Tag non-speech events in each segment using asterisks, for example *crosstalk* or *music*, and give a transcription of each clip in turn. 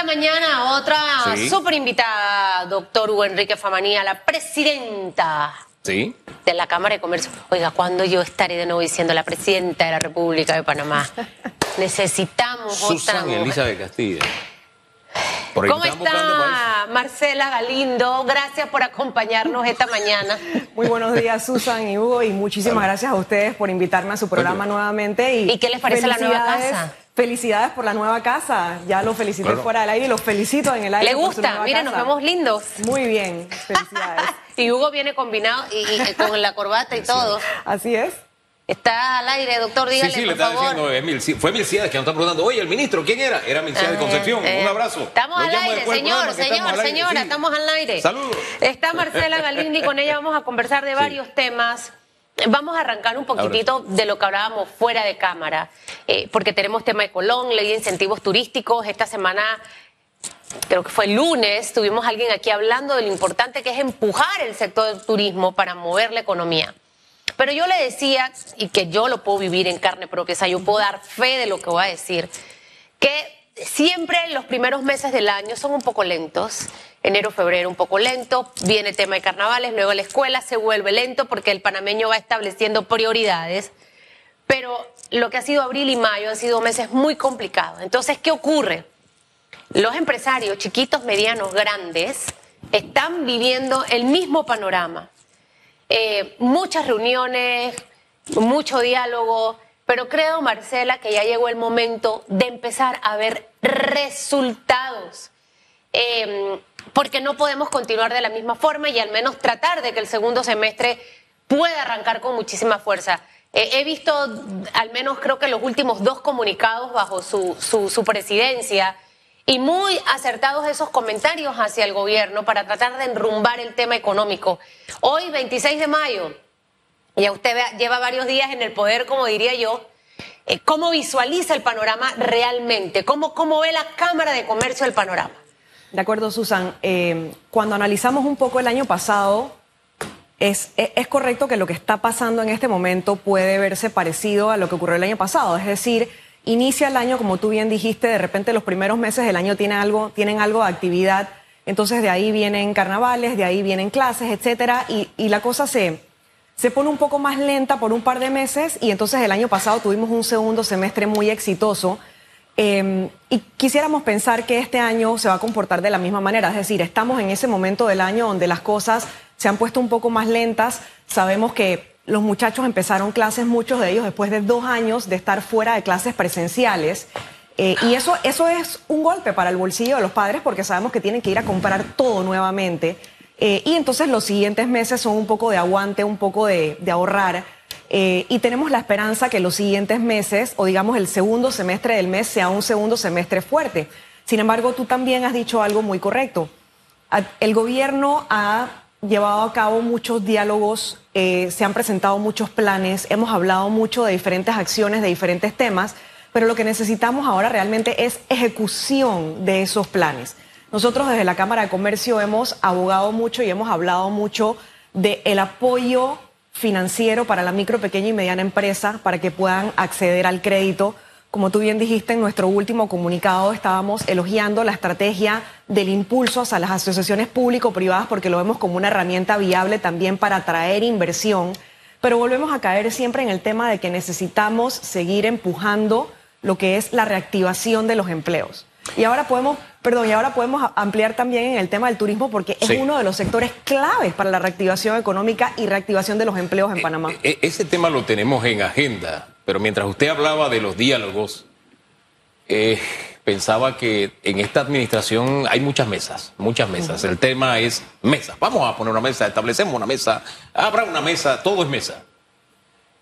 Esta mañana otra Sí. súper invitada, doctor Hugo Enrique Famanía, la presidenta Sí. de la Cámara de Comercio. Oiga, ¿cuándo yo estaré de nuevo diciendo la presidenta de la República de Panamá? *laughs* Necesitamos otra Susan mujer. Elizabeth Castillo. Por ¿Cómo está Marcela Galindo? Gracias por acompañarnos esta mañana. *laughs* Muy buenos días, Susan y Hugo, y muchísimas gracias a ustedes por invitarme a su programa nuevamente. Y, ¿Y qué les parece la nueva casa? Felicidades por la nueva casa. Ya lo felicité Claro. fuera del aire y los felicito en el aire. ¿Le gusta? Miren, nos vemos lindos. Muy bien, felicidades. *laughs* Y Hugo viene combinado y, y con la corbata y todo. Así es. Está al aire, doctor, Sí, dígale, sí, le por estaba favor. diciendo, es Mil- fue Milciades que nos está preguntando, oye, el ministro, ¿quién era? Era Milciades Ah, Concepción, eh, un abrazo. Estamos al aire, señor, señor, estamos al aire, señora, sí. estamos al aire. Saludos. Está Marcela Galindi, con ella vamos a conversar de varios temas. Vamos a arrancar un poquitito de lo que hablábamos fuera de cámara, eh, porque tenemos tema de Colón, ley de incentivos turísticos. Esta semana, creo que fue el lunes, tuvimos a alguien aquí hablando de lo importante que es empujar el sector del turismo para mover la economía. Pero yo le decía, y que yo lo puedo vivir en carne propia, o sea, yo puedo dar fe de lo que voy a decir, que siempre los primeros meses del año son un poco lentos. Enero, febrero un poco lento, viene tema de carnavales, luego la escuela se vuelve lento porque el panameño va estableciendo prioridades. Pero lo que ha sido abril y mayo han sido meses muy complicados. Entonces, ¿qué ocurre? Los empresarios, chiquitos, medianos, grandes, están viviendo el mismo panorama eh, muchas reuniones, mucho diálogo, pero creo, Marcela, que ya llegó el momento de empezar a ver resultados. Eh, porque no podemos continuar de la misma forma y al menos tratar de que el segundo semestre pueda arrancar con muchísima fuerza. Eh, he visto, al menos creo que los últimos dos comunicados bajo su, su, su presidencia, y muy acertados esos comentarios hacia el gobierno para tratar de enrumbar el tema económico. Hoy, 26 de mayo, ya usted lleva varios días en el poder, como diría yo, eh, ¿cómo visualiza el panorama realmente? ¿Cómo, ¿Cómo ve la Cámara de Comercio el panorama? De acuerdo, Susan. Eh, cuando analizamos un poco el año pasado, es, es- es correcto que lo que está pasando en este momento puede verse parecido a lo que ocurrió el año pasado. Es decir, inicia el año, como tú bien dijiste, de repente los primeros meses del año tienen algo, tienen algo de actividad, entonces de ahí vienen carnavales, de ahí vienen clases, etcétera, y, y la cosa se, se pone un poco más lenta por un par de meses, y entonces el año pasado tuvimos un segundo semestre muy exitoso. Eh, y quisiéramos pensar que este año se va a comportar de la misma manera, es decir, estamos en ese momento del año donde las cosas se han puesto un poco más lentas, sabemos que los muchachos empezaron clases, muchos de ellos después de dos años de estar fuera de clases presenciales, eh, y eso, eso es un golpe para el bolsillo de los padres porque sabemos que tienen que ir a comprar todo nuevamente, eh, y entonces los siguientes meses son un poco de aguante, un poco de, ahorrar. Eh, y tenemos la esperanza que los siguientes meses, o digamos el segundo semestre del mes, sea un segundo semestre fuerte. Sin embargo, tú también has dicho algo muy correcto. El gobierno ha llevado a cabo muchos diálogos, eh, se han presentado muchos planes, hemos hablado mucho de diferentes acciones, de diferentes temas, pero lo que necesitamos ahora realmente es ejecución de esos planes. Nosotros desde la Cámara de Comercio hemos abogado mucho y hemos hablado mucho del apoyo financiero para la micro, pequeña y mediana empresa para que puedan acceder al crédito. Como tú bien dijiste, en nuestro último comunicado estábamos elogiando la estrategia del impulso hacia las asociaciones público-privadas porque lo vemos como una herramienta viable también para atraer inversión. Pero volvemos a caer siempre en el tema de que necesitamos seguir empujando lo que es la reactivación de los empleos. Y ahora podemos, perdón, y ahora podemos ampliar también en el tema del turismo porque es Sí. uno de los sectores claves para la reactivación económica y reactivación de los empleos en Panamá. E- ese tema lo tenemos en agenda, pero mientras usted hablaba de los diálogos, eh, pensaba que en esta administración hay muchas mesas, muchas mesas. El tema es mesas. Vamos a poner una mesa, establecemos una mesa, habrá una mesa, todo es mesa.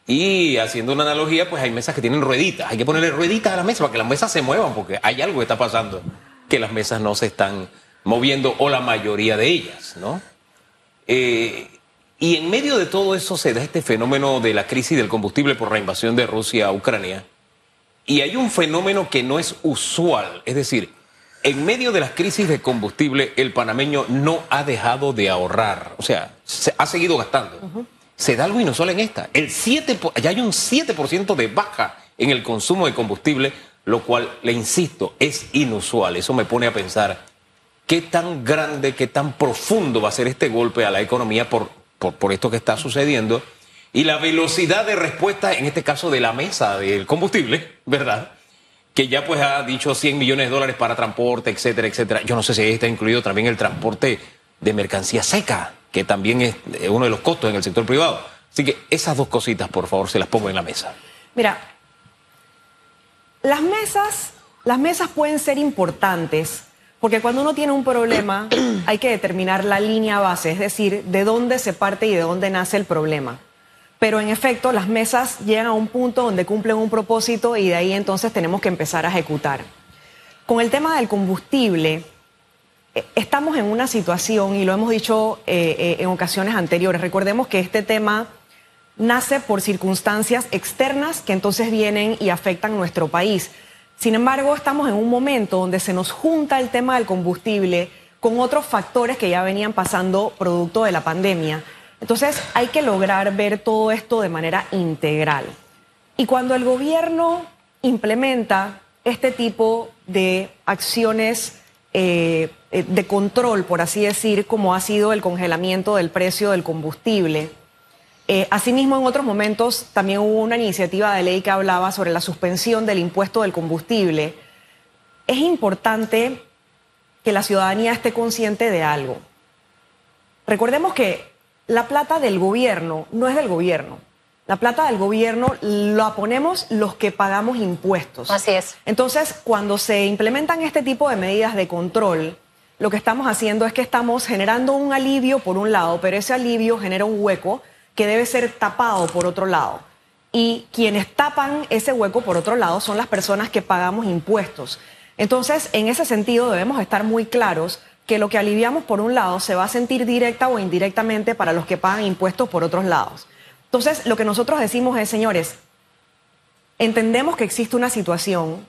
Y haciendo una analogía, pues hay mesas que tienen rueditas. Hay que ponerle rueditas a las mesas para que las mesas se muevan, porque hay algo que está pasando, que las mesas no se están moviendo, o la mayoría de ellas, ¿no? Eh, y en medio de todo eso se da este fenómeno de la crisis del combustible por la invasión de Rusia a Ucrania. Y hay un fenómeno que no es usual, es decir, en medio de las crisis de combustible, el panameño no ha dejado de ahorrar, o sea, se ha seguido gastando. Se da algo inusual en esta. El 7, po- ya hay un 7% de baja en el consumo de combustible, lo cual, le insisto, es inusual. Eso me pone a pensar qué tan grande, qué tan profundo va a ser este golpe a la economía por, por, esto que está sucediendo y la velocidad de respuesta, en este caso de la mesa del combustible, ¿verdad? que ya pues ha dicho 100 millones de dólares para transporte, etcétera, etcétera. Yo no sé si está incluido también el transporte de mercancía seca, que también es uno de los costos en el sector privado. Así que esas dos cositas, por favor, se las pongo en la mesa. Mira, las mesas, las mesas pueden ser importantes porque cuando uno tiene un problema hay que determinar la línea base, es decir, de dónde se parte y de dónde nace el problema. Pero en efecto, las mesas llegan a un punto donde cumplen un propósito y de ahí entonces tenemos que empezar a ejecutar. Con el tema del combustible, eh, estamos en una situación, y lo hemos dicho eh, eh, en ocasiones anteriores, recordemos que este tema nace por circunstancias externas que entonces vienen y afectan nuestro país. Sin embargo, estamos en un momento donde se nos junta el tema del combustible con otros factores que ya venían pasando producto de la pandemia. Entonces hay que lograr ver todo esto de manera integral. Y cuando el gobierno implementa este tipo de acciones eh, de control, por así decir, como ha sido el congelamiento del precio del combustible, eh, asimismo, en otros momentos también hubo una iniciativa de ley que hablaba sobre la suspensión del impuesto del combustible. Es importante que la ciudadanía esté consciente de algo. Recordemos que la plata del gobierno no es del gobierno. La plata del gobierno la ponemos los que pagamos impuestos. Así es. Entonces, cuando se implementan este tipo de medidas de control, lo que estamos haciendo es que estamos generando un alivio por un lado, pero ese alivio genera un hueco que debe ser tapado por otro lado. Y quienes tapan ese hueco por otro lado son las personas que pagamos impuestos. Entonces, en ese sentido debemos estar muy claros que lo que aliviamos por un lado se va a sentir directa o indirectamente para los que pagan impuestos por otros lados. Entonces, lo que nosotros decimos es, señores, entendemos que existe una situación,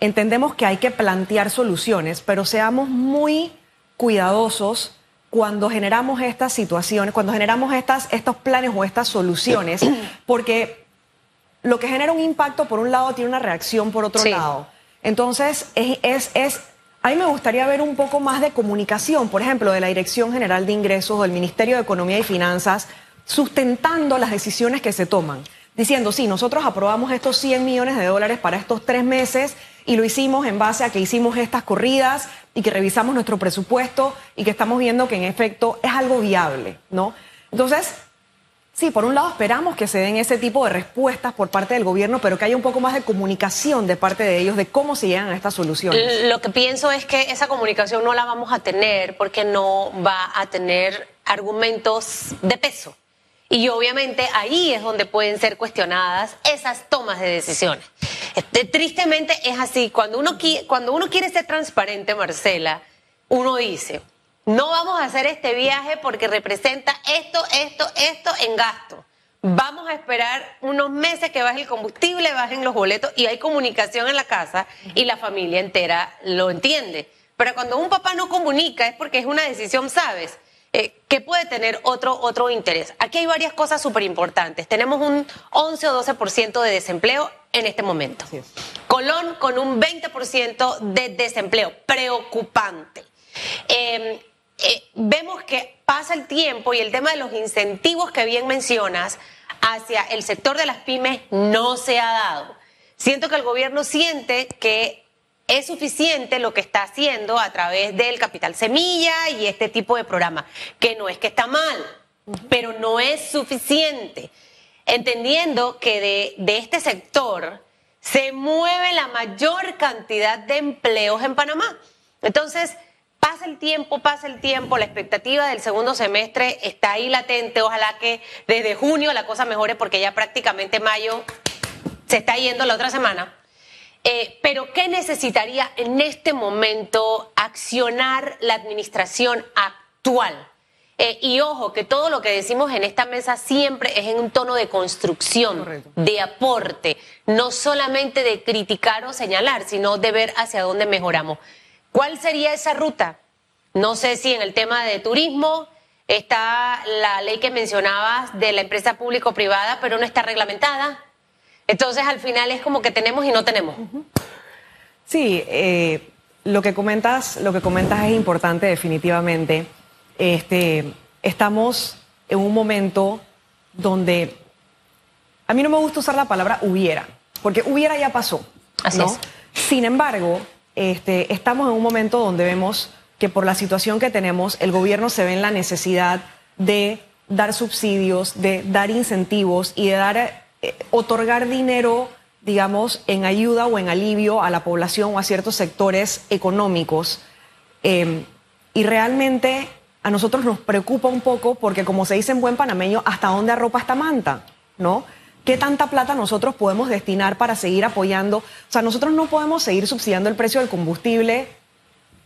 entendemos que hay que plantear soluciones, pero seamos muy cuidadosos cuando generamos estas situaciones, cuando generamos estas, estos planes o estas soluciones, *coughs* porque lo que genera un impacto por un lado tiene una reacción por otro lado. Entonces, es, es, es a mí me gustaría ver un poco más de comunicación, por ejemplo, de la Dirección General de Ingresos o del Ministerio de Economía y Finanzas, sustentando las decisiones que se toman. Diciendo, sí, nosotros aprobamos estos 100 millones de dólares para estos tres meses y lo hicimos en base a que hicimos estas corridas y que revisamos nuestro presupuesto y que estamos viendo que en efecto es algo viable, ¿no? Entonces, Sí, por un lado esperamos que se den ese tipo de respuestas por parte del gobierno, pero que haya un poco más de comunicación de parte de ellos de cómo se llegan a estas soluciones. Lo que pienso es que esa comunicación no la vamos a tener porque no va a tener argumentos de peso. Y obviamente ahí es donde pueden ser cuestionadas esas tomas de decisiones. Este, tristemente es así. Cuando uno, cuando uno quiere ser transparente, Marcela, uno dice, no vamos a hacer este viaje porque representa esto, esto, esto en gasto. Vamos a esperar unos meses que baje el combustible, bajen los boletos y hay comunicación en la casa y la familia entera lo entiende. Pero cuando un papá no comunica es porque es una decisión, ¿sabes? Eh, que puede tener otro, otro interés. Aquí hay varias cosas súper importantes. Tenemos un 11 o 12% de desempleo en este momento. Colón con un 20% de desempleo. Preocupante. Eh, eh, vemos que pasa el tiempo y el tema de los incentivos que bien mencionas hacia el sector de las pymes no se ha dado. Siento que el gobierno siente que es suficiente lo que está haciendo a través del capital semilla y este tipo de programa, que no es que está mal, pero no es suficiente. Entendiendo que de, de este sector se mueve la mayor cantidad de empleos en Panamá. Entonces, Pasa el tiempo, pasa el tiempo, la expectativa del segundo semestre está ahí latente. Ojalá que desde junio la cosa mejore porque ya prácticamente mayo se está yendo la otra semana. Eh, pero ¿qué necesitaría en este momento accionar la administración actual? Eh, y ojo, que todo lo que decimos en esta mesa siempre es en un tono de construcción, de aporte, no solamente de criticar o señalar, sino de ver hacia dónde mejoramos. ¿Cuál sería esa ruta? No sé si en el tema de turismo está la ley que mencionabas de la empresa público-privada, pero no está reglamentada. Entonces al final es como que tenemos y no tenemos. Sí, eh, lo que comentas, lo que comentas es importante definitivamente. Este, estamos en un momento donde a mí no me gusta usar la palabra hubiera, porque hubiera ya pasó. Así es. Sin embargo, este, estamos en un momento donde vemos que por la situación que tenemos, el gobierno se ve en la necesidad de dar subsidios, de dar incentivos y de dar, otorgar dinero, digamos, en ayuda o en alivio a la población o a ciertos sectores económicos. Eh, y realmente a nosotros nos preocupa un poco porque, como se dice en buen panameño, ¿hasta dónde arropa esta manta? ¿No? ¿Qué tanta plata nosotros podemos destinar para seguir apoyando? O sea, nosotros no podemos seguir subsidiando el precio del combustible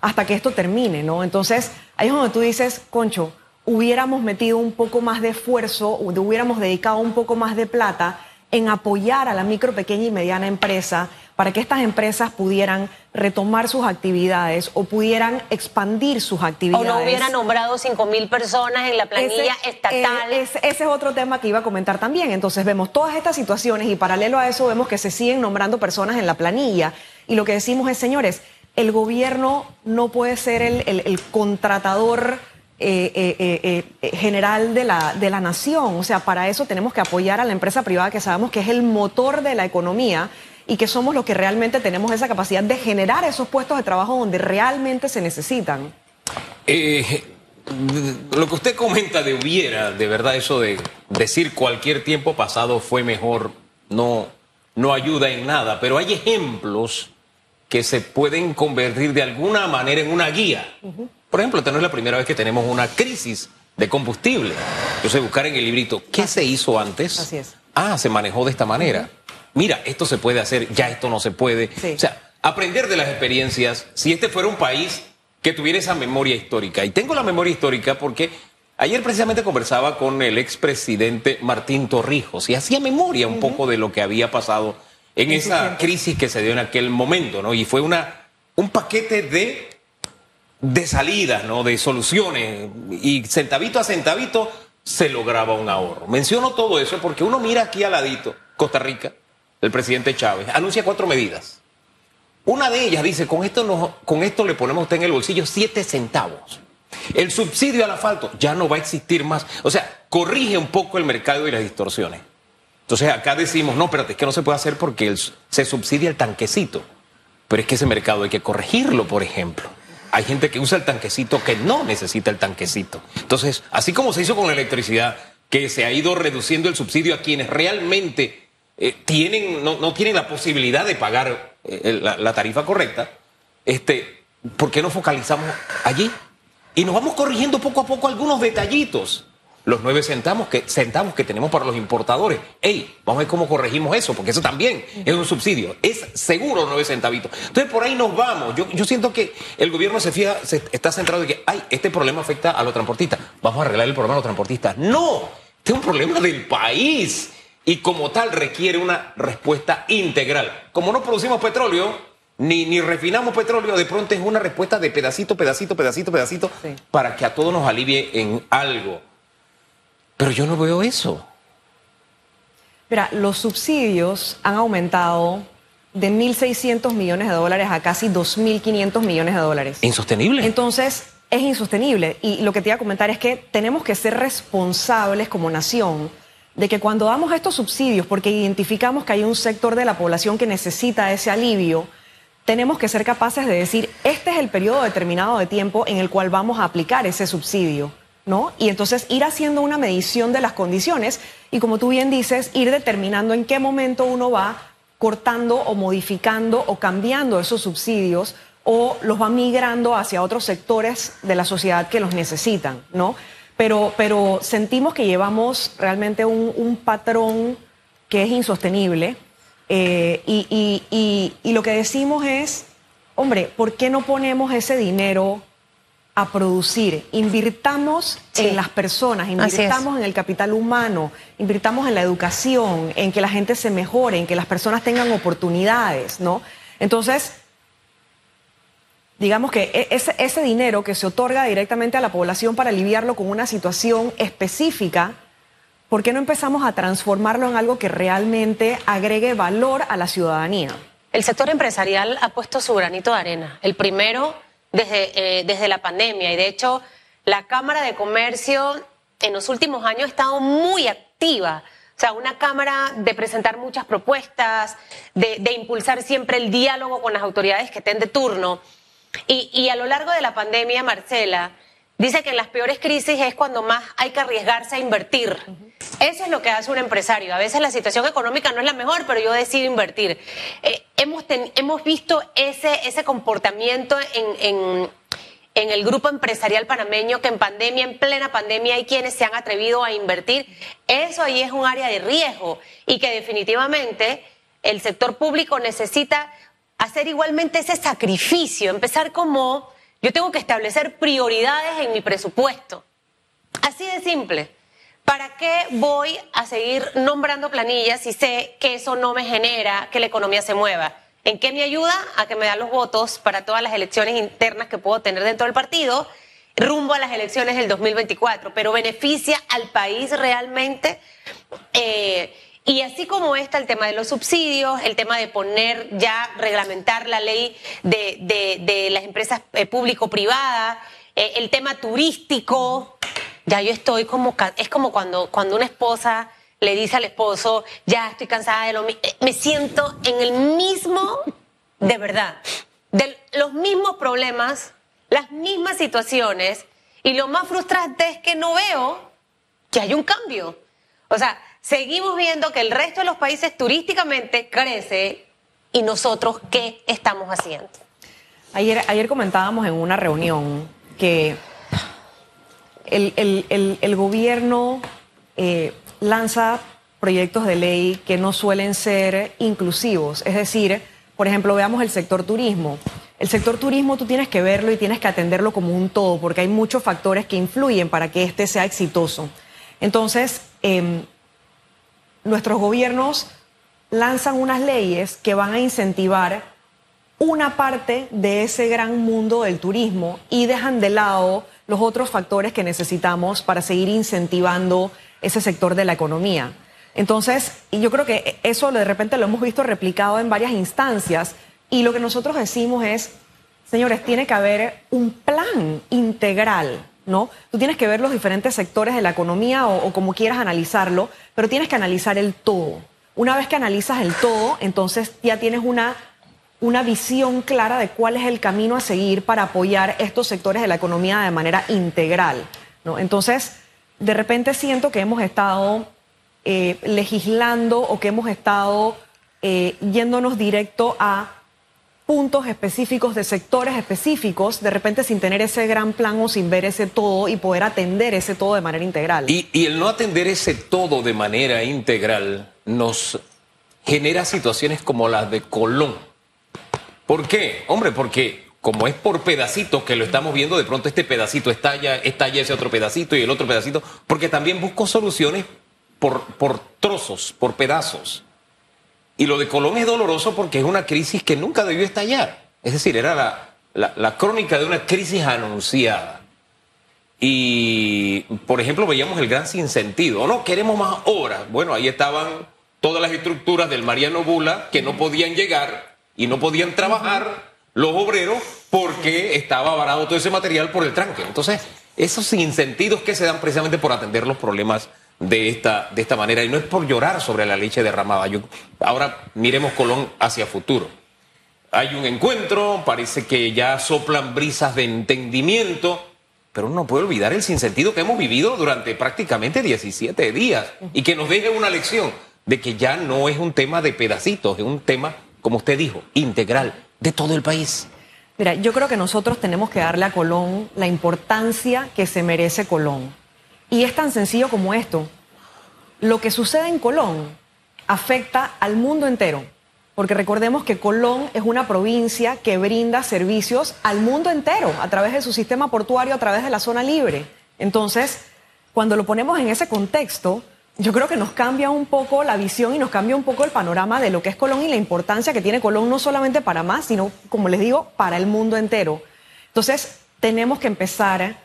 hasta que esto termine, ¿no? Entonces, ahí es donde tú dices, concho, hubiéramos metido un poco más de esfuerzo, hubiéramos dedicado un poco más de plata en apoyar a la micro, pequeña y mediana empresa para que estas empresas pudieran retomar sus actividades o pudieran expandir sus actividades. O no hubieran nombrado 5 mil personas en la planilla estatal. Eh, ese es otro tema que iba a comentar también. Entonces vemos todas estas situaciones y paralelo a eso vemos que se siguen nombrando personas en la planilla. Y lo que decimos es, señores, el gobierno no puede ser el, contratador eh, eh, general de la, de la nación. O sea, para eso tenemos que apoyar a la empresa privada que sabemos que es el motor de la economía y que somos los que realmente tenemos esa capacidad de generar esos puestos de trabajo donde realmente se necesitan. lo que usted comenta de hubiera, de verdad, eso de decir cualquier tiempo pasado fue mejor, no, no ayuda en nada, pero hay ejemplos que se pueden convertir de alguna manera en una guía. Por ejemplo, esta no es la primera vez que tenemos una crisis de combustible. Entonces, buscar en el librito, ¿qué se hizo antes? Así es. Ah, se manejó de esta manera. Mira, esto se puede hacer, ya esto no se puede. O sea, aprender de las experiencias. Si este fuera un país que tuviera esa memoria histórica, y tengo la memoria histórica porque ayer precisamente conversaba con el expresidente Martín Torrijos y hacía memoria un poco de lo que había pasado en esa crisis que se dio en aquel momento, ¿no? Y fue una, un paquete de, de salidas, ¿no? De soluciones. Y centavito a centavito se lograba un ahorro. Menciono todo eso porque uno mira aquí al ladito, Costa Rica, el presidente Chávez, anuncia cuatro medidas. Una de ellas dice, con esto, con esto le ponemos usted en el bolsillo siete centavos. El subsidio al asfalto ya no va a existir más. O sea, corrige un poco el mercado y las distorsiones. Entonces acá decimos, no, espérate, es que no se puede hacer porque se subsidia el tanquecito. Pero es que ese mercado hay que corregirlo, por ejemplo. Hay gente que usa el tanquecito que no necesita el tanquecito. Entonces, así como se hizo con la electricidad, que se ha ido reduciendo el subsidio a quienes realmente eh, tienen, no, tienen la posibilidad de pagar eh, la, la, tarifa correcta, este, ¿por qué no focalizamos allí? Y nos vamos corrigiendo poco a poco algunos detallitos los nueve centavos que, centavos que tenemos para los importadores. Ey, vamos a ver cómo corregimos eso, porque eso también es un subsidio. Es seguro nueve centavitos. Entonces, por ahí nos vamos. Yo, yo siento que el gobierno se fija, se está centrado en que, ay, este problema afecta a los transportistas. Vamos a arreglar el problema de los transportistas. No, este es un problema del país. Y como tal requiere una respuesta integral. Como no producimos petróleo, ni, ni, refinamos petróleo, de pronto es una respuesta de pedacito, pedacito, pedacito, pedacito, para que a todos nos alivie en algo. Pero yo no veo eso. Mira, los subsidios han aumentado de 1.600 millones de dólares a casi 2.500 millones de dólares. Insostenible. Entonces, es insostenible. Y lo que te iba a comentar es que tenemos que ser responsables como nación de que cuando damos estos subsidios, porque identificamos que hay un sector de la población que necesita ese alivio, tenemos que ser capaces de decir, este es el periodo determinado de tiempo en el cual vamos a aplicar ese subsidio. ¿No? Y entonces ir haciendo una medición de las condiciones y como tú bien dices, ir determinando en qué momento uno va cortando o modificando o cambiando esos subsidios o los va migrando hacia otros sectores de la sociedad que los necesitan, ¿no? Pero, pero sentimos que llevamos realmente un, patrón que es insostenible eh, y lo que decimos es, hombre, ¿por qué no ponemos ese dinero a producir. Invirtamos en las personas, invirtamos en el capital humano, invirtamos en la educación, en que la gente se mejore, en que las personas tengan oportunidades, ¿no? Entonces, digamos que e-, ese, ese dinero que se otorga directamente a la población para aliviarlo con una situación específica, ¿por qué no empezamos a transformarlo en algo que realmente agregue valor a la ciudadanía? el sector empresarial ha puesto su granito de arena. El primero desde, eh, desde la pandemia. Y de hecho, la Cámara de Comercio en los últimos años ha estado muy activa. O sea, una Cámara de presentar muchas propuestas, de, de impulsar siempre el diálogo con las autoridades que estén de turno. Y, y a lo largo de la pandemia, Marcela, dice que en las peores crisis es cuando más hay que arriesgarse a invertir. Eso es lo que hace un empresario. A veces la situación económica no es la mejor, pero yo decido invertir. Eh, hemos, hemos visto ese, ese comportamiento en, en, en, el grupo empresarial panameño que en pandemia, en plena pandemia, hay quienes se han atrevido a invertir. Eso ahí es un área de riesgo y que definitivamente el sector público necesita hacer igualmente ese sacrificio, empezar como yo tengo que establecer prioridades en mi presupuesto. Así de simple. ¿Para qué voy a seguir nombrando planillas si sé que eso no me genera que la economía se mueva? ¿En qué me ayuda? A que me da los votos para todas las elecciones internas que puedo tener dentro del partido rumbo a las elecciones del 2024, pero beneficia al país realmente. Eh, y así como está el tema de los subsidios, el tema de poner ya, reglamentar la ley de, de, de las empresas eh, público-privadas, eh, el tema turístico, ya yo estoy como, es como cuando, cuando una esposa le dice al esposo, ya estoy cansada de lo mismo, eh, me siento en el mismo, de verdad, de los mismos problemas, las mismas situaciones, y lo más frustrante es que no veo que hay un cambio. O sea, seguimos viendo que el resto de los países turísticamente crece y nosotros qué estamos haciendo. Ayer, ayer comentábamos en una reunión que el, el, el, gobierno eh, lanza proyectos de ley que no suelen ser inclusivos. Es decir, por ejemplo, veamos el sector turismo. El sector turismo tú tienes que verlo y tienes que atenderlo como un todo, porque hay muchos factores que influyen para que este sea exitoso. Entonces, eh, nuestros gobiernos lanzan unas leyes que van a incentivar una parte de ese gran mundo del turismo y dejan de lado los otros factores que necesitamos para seguir incentivando ese sector de la economía. Entonces, yo creo que eso de repente lo hemos visto replicado en varias instancias y lo que nosotros decimos es, señores, tiene que haber un plan integral ¿no? Tú tienes que ver los diferentes sectores de la economía o, como quieras analizarlo, pero tienes que analizar el todo. Una vez que analizas el todo, entonces ya tienes una, una visión clara de cuál es el camino a seguir para apoyar estos sectores de la economía de manera integral, ¿no? Entonces, de repente siento que hemos estado eh, legislando o que hemos estado eh, yéndonos directo a puntos específicos de sectores específicos, de repente sin tener ese gran plan o sin ver ese todo y poder atender ese todo de manera integral. Y, el no atender ese todo de manera integral nos genera situaciones como las de Colón. ¿Por qué? Hombre, porque como es por pedacitos que lo estamos viendo, de pronto este pedacito estalla, estalla ese otro pedacito y el otro pedacito, porque también busco soluciones por, por trozos, por pedazos. Y lo de Colón es doloroso porque es una crisis que nunca debió estallar. Es decir, era la, la, crónica de una crisis anunciada. Y, por ejemplo, veíamos el gran sinsentido. no, queremos más obras. Bueno, ahí estaban todas las estructuras del Mariano Bula que no podían llegar y no podían trabajar los obreros porque estaba varado todo ese material por el tranque. Entonces, esos sinsentidos que se dan precisamente por atender los problemas de esta, de esta manera. Y no es por llorar sobre la leche derramada. Yo, ahora miremos Colón hacia futuro. Hay un encuentro, parece que ya soplan brisas de entendimiento, pero uno no puede olvidar el sinsentido que hemos vivido durante prácticamente 17 días y que nos deje una lección de que ya no es un tema de pedacitos, es un tema, como usted dijo, integral de todo el país. Mira, yo creo que nosotros tenemos que darle a Colón la importancia que se merece Colón. Y es tan sencillo como esto. Lo que sucede en Colón afecta al mundo entero, porque recordemos que Colón es una provincia que brinda servicios al mundo entero a través de su sistema portuario, a través de la zona libre. Entonces, cuando lo ponemos en ese contexto, yo creo que nos cambia un poco la visión y nos cambia un poco el panorama de lo que es Colón y la importancia que tiene Colón no solamente para más, sino, como les digo, para el mundo entero. Entonces, tenemos que empezar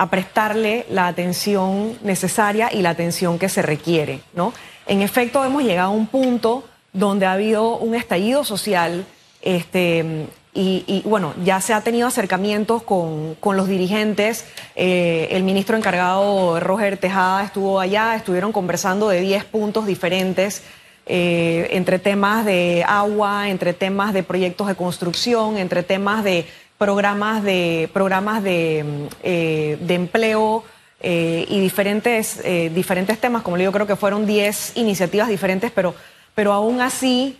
a prestarle la atención necesaria y la atención que se requiere, ¿no? En efecto, hemos llegado a un punto donde ha habido un estallido social, este, y, bueno, ya se ha tenido acercamientos con, los dirigentes. Eh, el ministro encargado, Roger Tejada, estuvo allá, estuvieron conversando de 10 puntos diferentes. Eh, entre temas de agua, entre temas de proyectos de construcción, entre temas de programas de programas de, eh, empleo y diferentes, diferentes temas, como le digo, creo que fueron 10 iniciativas diferentes, pero, pero aún así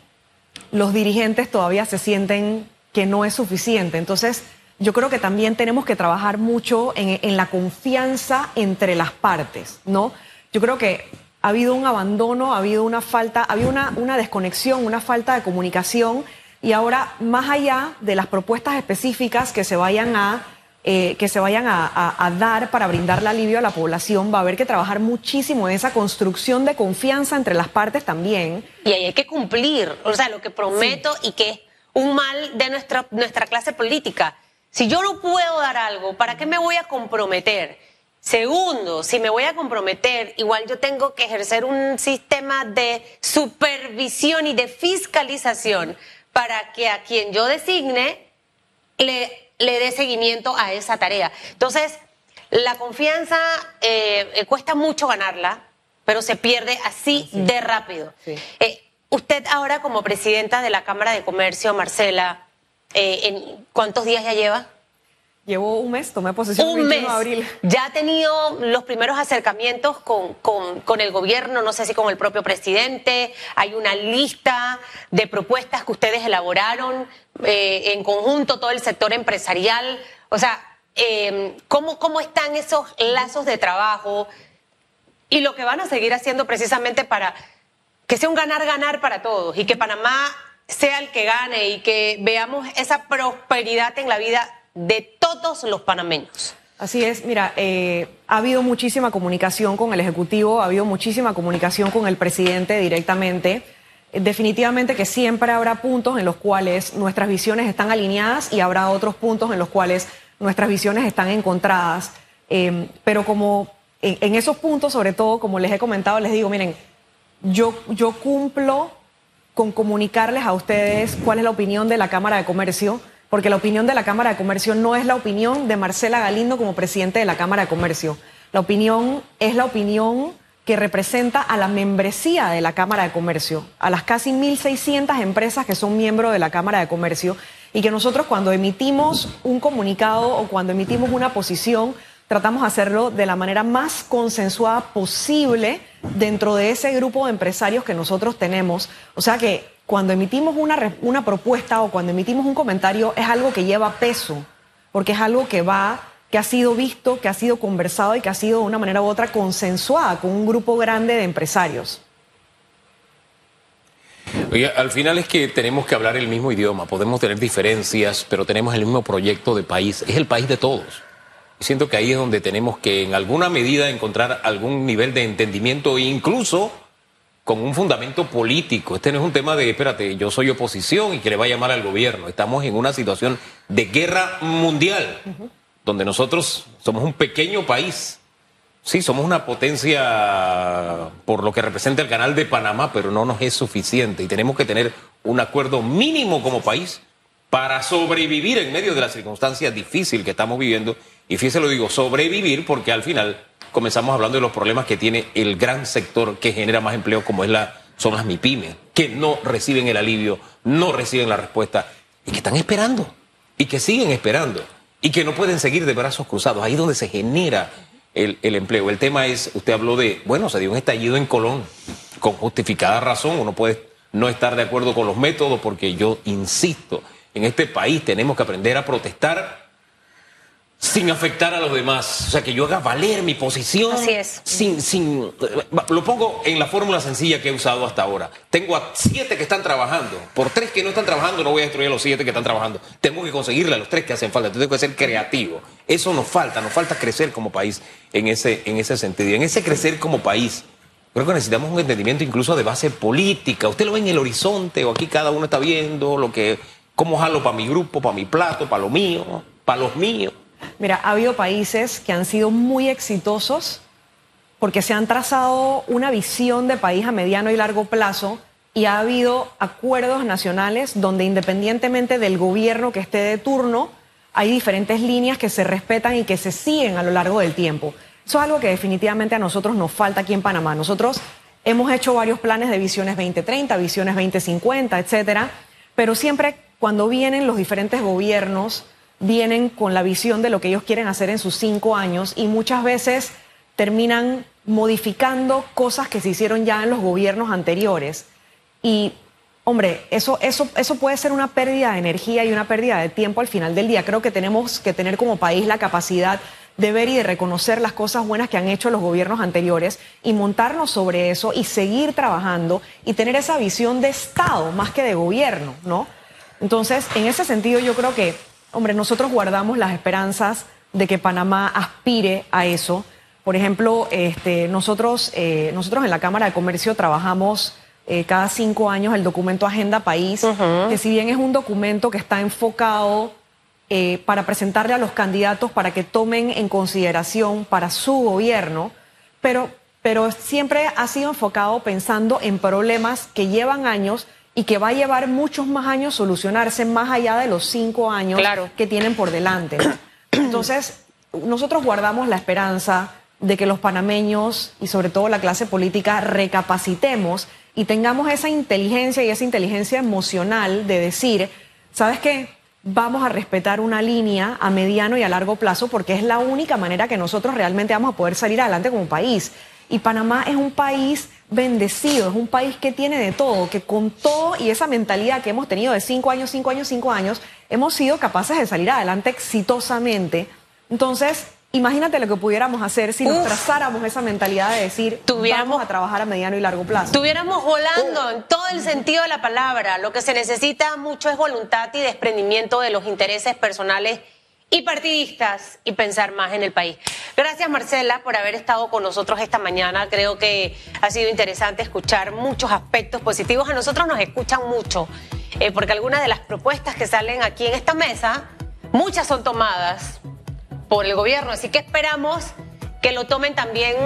los dirigentes todavía se sienten que no es suficiente. Entonces, yo creo que también tenemos que trabajar mucho en, la confianza entre las partes, ¿no? Yo creo que ha habido un abandono, ha habido una falta, ha habido una, una desconexión, una falta de comunicación y ahora, más allá de las propuestas específicas que se vayan a eh, que se vayan a, dar para brindarle alivio a la población, va a haber que trabajar muchísimo en esa construcción de confianza entre las partes también. Y ahí hay que cumplir, o sea, lo que prometo y que es un mal de nuestra, nuestra clase política. Si yo no puedo dar algo, ¿para qué me voy a comprometer? Segundo, si me voy a comprometer, igual yo tengo que ejercer un sistema de supervisión y de fiscalización para que a quien yo designe le le dé seguimiento a esa tarea. Entonces, la confianza eh, eh, cuesta mucho ganarla, pero se pierde así de rápido. Eh, usted ahora como presidenta de la Cámara de Comercio, Marcela, ¿en ¿cuántos días ya lleva? Llevo un mes, tomé posesión un mes. de abril. Ya ha tenido los primeros acercamientos con, con, el gobierno, no sé si con el propio presidente. Hay una lista de propuestas que ustedes elaboraron eh, en conjunto, todo el sector empresarial. O sea, em, ¿cómo, ¿cómo están esos lazos de trabajo? Y lo que van a seguir haciendo precisamente para que sea un ganar-ganar para todos y que Panamá sea el que gane y que veamos esa prosperidad en la vida de todos los panameños. Así es, mira, eh, ha habido muchísima comunicación con el Ejecutivo, ha habido muchísima comunicación con el presidente directamente. Definitivamente que siempre habrá puntos en los cuales nuestras visiones están alineadas y habrá otros puntos en los cuales nuestras visiones están encontradas. Em, pero como en, esos puntos, sobre todo, como les he comentado, les digo, miren, yo, yo cumplo con comunicarles a ustedes cuál es la opinión de la Cámara de Comercio porque la opinión de la Cámara de Comercio no es la opinión de Marcela Galindo como presidente de la Cámara de Comercio. La opinión es la opinión que representa a la membresía de la Cámara de Comercio, a las casi 1.600 empresas que son miembros de la Cámara de Comercio y que nosotros cuando emitimos un comunicado o cuando emitimos una posición, tratamos de hacerlo de la manera más consensuada posible dentro de ese grupo de empresarios que nosotros tenemos. O sea que cuando emitimos una, una propuesta o cuando emitimos un comentario es algo que lleva peso, porque es algo que va que ha sido visto, que ha sido conversado y que ha sido de una manera u otra consensuada con un grupo grande de empresarios. Oye, al final es que tenemos que hablar el mismo idioma, podemos tener diferencias, pero tenemos el mismo proyecto de país, es el país de todos. Siento que ahí es donde tenemos que en alguna medida encontrar algún nivel de entendimiento e incluso con un fundamento político. Este no es un tema de, espérate, yo soy oposición y que le va a llamar al gobierno. Estamos en una situación de guerra mundial, donde nosotros somos un pequeño país. Sí, somos una potencia por lo que representa el canal de Panamá, pero no nos es suficiente y tenemos que tener un acuerdo mínimo como país para sobrevivir en medio de la circunstancia difícil que estamos viviendo. Y fíjese lo digo, sobrevivir porque al final comenzamos hablando de los problemas que tiene el gran sector que genera más empleo, como es la, son las MIPIMES, que no reciben el alivio, no reciben la respuesta y que están esperando y que siguen esperando y que no pueden seguir de brazos cruzados. Ahí es donde se genera el, el, empleo. El tema es, usted habló de, bueno, se dio un estallido en Colón, con justificada razón, uno puede no estar de acuerdo con los métodos, porque yo insisto, en este país tenemos que aprender a protestar sin afectar a los demás. O sea, que yo haga valer mi posición. Así es. Sin, sin, eh, lo pongo en la fórmula sencilla que he usado hasta ahora. Tengo a siete que están trabajando. Por tres que no están trabajando, no voy a destruir a los siete que están trabajando. Tengo que conseguirle a los tres que hacen falta. Tengo que ser creativo. Eso nos falta. Nos falta crecer como país en ese, en ese sentido. Y en ese crecer como país, creo que necesitamos un entendimiento incluso de base política. Usted lo ve en el horizonte o aquí cada uno está viendo lo que, cómo jalo para mi grupo, para mi plato, para lo mío, para los míos. Mira, ha habido países que han sido muy exitosos porque se han trazado una visión de país a mediano y largo plazo y ha habido acuerdos nacionales donde independientemente del gobierno que esté de turno, hay diferentes líneas que se respetan y que se siguen a lo largo del tiempo. Eso es algo que definitivamente a nosotros nos falta aquí en Panamá. Nosotros hemos hecho varios planes de visiones 2030, visiones 2050, etcétera, pero siempre cuando vienen los diferentes gobiernos, vienen con la visión de lo que ellos quieren hacer en sus cinco años y muchas veces terminan modificando cosas que se hicieron ya en los gobiernos anteriores. Y, hombre, eso, eso, eso puede ser una pérdida de energía y una pérdida de tiempo al final del día. Creo que tenemos que tener como país la capacidad de ver y de reconocer las cosas buenas que han hecho los gobiernos anteriores y montarnos sobre eso y seguir trabajando y tener esa visión de Estado más que de gobierno, ¿no? Entonces, en ese sentido, yo creo que, hombre, nosotros guardamos las esperanzas de que Panamá aspire a eso. Por ejemplo, este, nosotros, eh, nosotros en la Cámara de Comercio trabajamos eh, cada cinco años el documento Agenda País, que si bien es un documento que está enfocado eh, para presentarle a los candidatos para que tomen en consideración para su gobierno, pero, pero siempre ha sido enfocado pensando en problemas que llevan años y que va a llevar muchos más años solucionarse más allá de los cinco años que tienen por delante. *clears throat* Entonces, nosotros guardamos la esperanza de que los panameños y sobre todo la clase política recapacitemos y tengamos esa inteligencia y esa inteligencia emocional de decir, ¿sabes qué? Vamos a respetar una línea a mediano y a largo plazo porque es la única manera que nosotros realmente vamos a poder salir adelante como país. Y Panamá es un país bendecido, es un país que tiene de todo, que con todo y esa mentalidad que hemos tenido de cinco años, cinco años, cinco años, hemos sido capaces de salir adelante exitosamente. Entonces, Imagínate lo que pudiéramos hacer si nos trazáramos esa mentalidad de decir, vamos a trabajar a mediano y largo plazo. Estuviéramos volando en todo el sentido de la palabra. Lo que se necesita mucho es voluntad y desprendimiento de los intereses personales y partidistas y pensar más en el país. Gracias Marcela por haber estado con nosotros esta mañana. Creo que ha sido interesante escuchar muchos aspectos positivos. A nosotros nos escuchan mucho, eh, porque algunas de las propuestas que salen aquí en esta mesa, muchas son tomadas por el gobierno. Así que esperamos que lo tomen también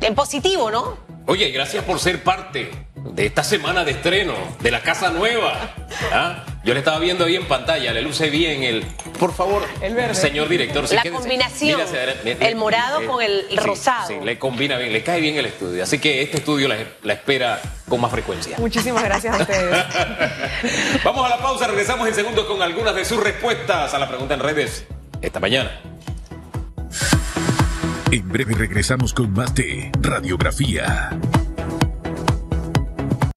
en positivo, ¿no? Oye, gracias por ser parte de esta semana de estreno de la Casa Nueva. ¿Ah? Yo le estaba viendo ahí en pantalla, le luce bien el. Por favor, el verde. señor director. la combinación. el morado con el rosado. Sí, le combina bien, le cae bien el estudio. Así que este estudio la, la espera con más frecuencia. Muchísimas gracias a ustedes. *laughs* Vamos a la pausa, regresamos en segundos con algunas de sus respuestas a la pregunta en redes esta mañana. En breve regresamos con más de Radiografía.